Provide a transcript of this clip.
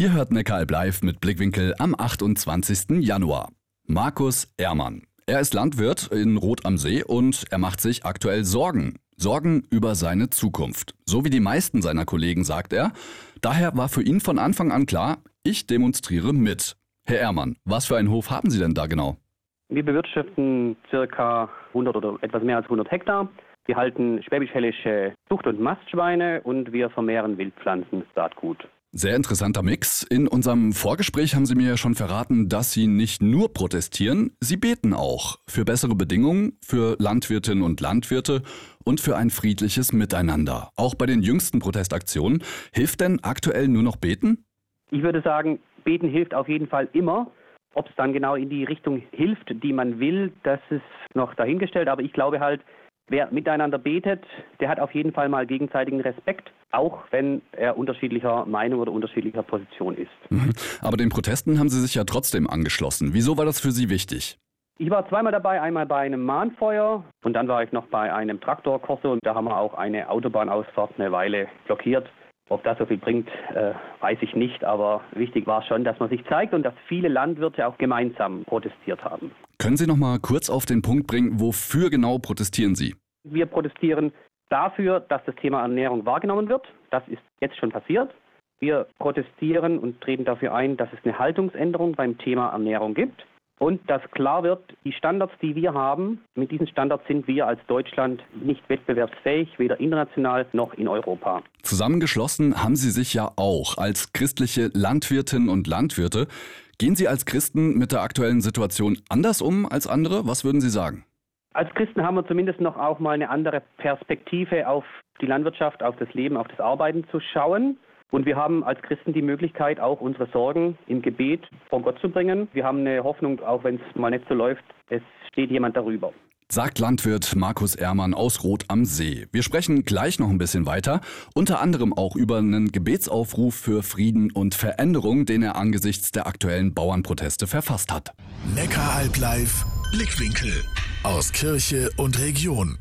Ihr hört Neckaralb live mit Blickwinkel am 28. Januar. Markus Ehrmann. Er ist Landwirt in Rot am See und er macht sich aktuell Sorgen. Sorgen über seine Zukunft. So wie die meisten seiner Kollegen, sagt er. Daher war für ihn von Anfang an klar, ich demonstriere mit. Herr Ehrmann, was für einen Hof haben Sie denn da genau? Wir bewirtschaften circa 100 oder etwas mehr als 100 Hektar. Wir halten schwäbisch-hellische Zucht- und Mastschweine und wir vermehren Wildpflanzen, Saatgut. Sehr interessanter Mix. In unserem Vorgespräch haben Sie mir ja schon verraten, dass Sie nicht nur protestieren, Sie beten auch für bessere Bedingungen, für Landwirtinnen und Landwirte und für ein friedliches Miteinander. Auch bei den jüngsten Protestaktionen. Hilft denn aktuell nur noch beten? Ich würde sagen, beten hilft auf jeden Fall immer. Ob es dann genau in die Richtung hilft, die man will, das ist noch dahingestellt. Aber ich glaube halt, wer miteinander betet, der hat auf jeden Fall mal gegenseitigen Respekt auch wenn er unterschiedlicher Meinung oder unterschiedlicher Position ist. Mhm. Aber den Protesten haben Sie sich ja trotzdem angeschlossen. Wieso war das für Sie wichtig? Ich war zweimal dabei, einmal bei einem Mahnfeuer und dann war ich noch bei einem Traktorkorso und da haben wir auch eine Autobahnausfahrt eine Weile blockiert. Ob das so viel bringt, äh, weiß ich nicht, aber wichtig war schon, dass man sich zeigt und dass viele Landwirte auch gemeinsam protestiert haben. Können Sie noch mal kurz auf den Punkt bringen, wofür genau protestieren Sie? Wir protestieren dafür, dass das Thema Ernährung wahrgenommen wird. Das ist jetzt schon passiert. Wir protestieren und treten dafür ein, dass es eine Haltungsänderung beim Thema Ernährung gibt und dass klar wird, die Standards, die wir haben, mit diesen Standards sind wir als Deutschland nicht wettbewerbsfähig, weder international noch in Europa. Zusammengeschlossen haben Sie sich ja auch als christliche Landwirtinnen und Landwirte. Gehen Sie als Christen mit der aktuellen Situation anders um als andere? Was würden Sie sagen? Als Christen haben wir zumindest noch auch mal eine andere Perspektive auf die Landwirtschaft, auf das Leben, auf das Arbeiten zu schauen. Und wir haben als Christen die Möglichkeit, auch unsere Sorgen im Gebet vor Gott zu bringen. Wir haben eine Hoffnung, auch wenn es mal nicht so läuft, es steht jemand darüber. Sagt Landwirt Markus Ehrmann aus Rot am See. Wir sprechen gleich noch ein bisschen weiter, unter anderem auch über einen Gebetsaufruf für Frieden und Veränderung, den er angesichts der aktuellen Bauernproteste verfasst hat. Neckaralb live Blickwinkel aus Kirche und Region.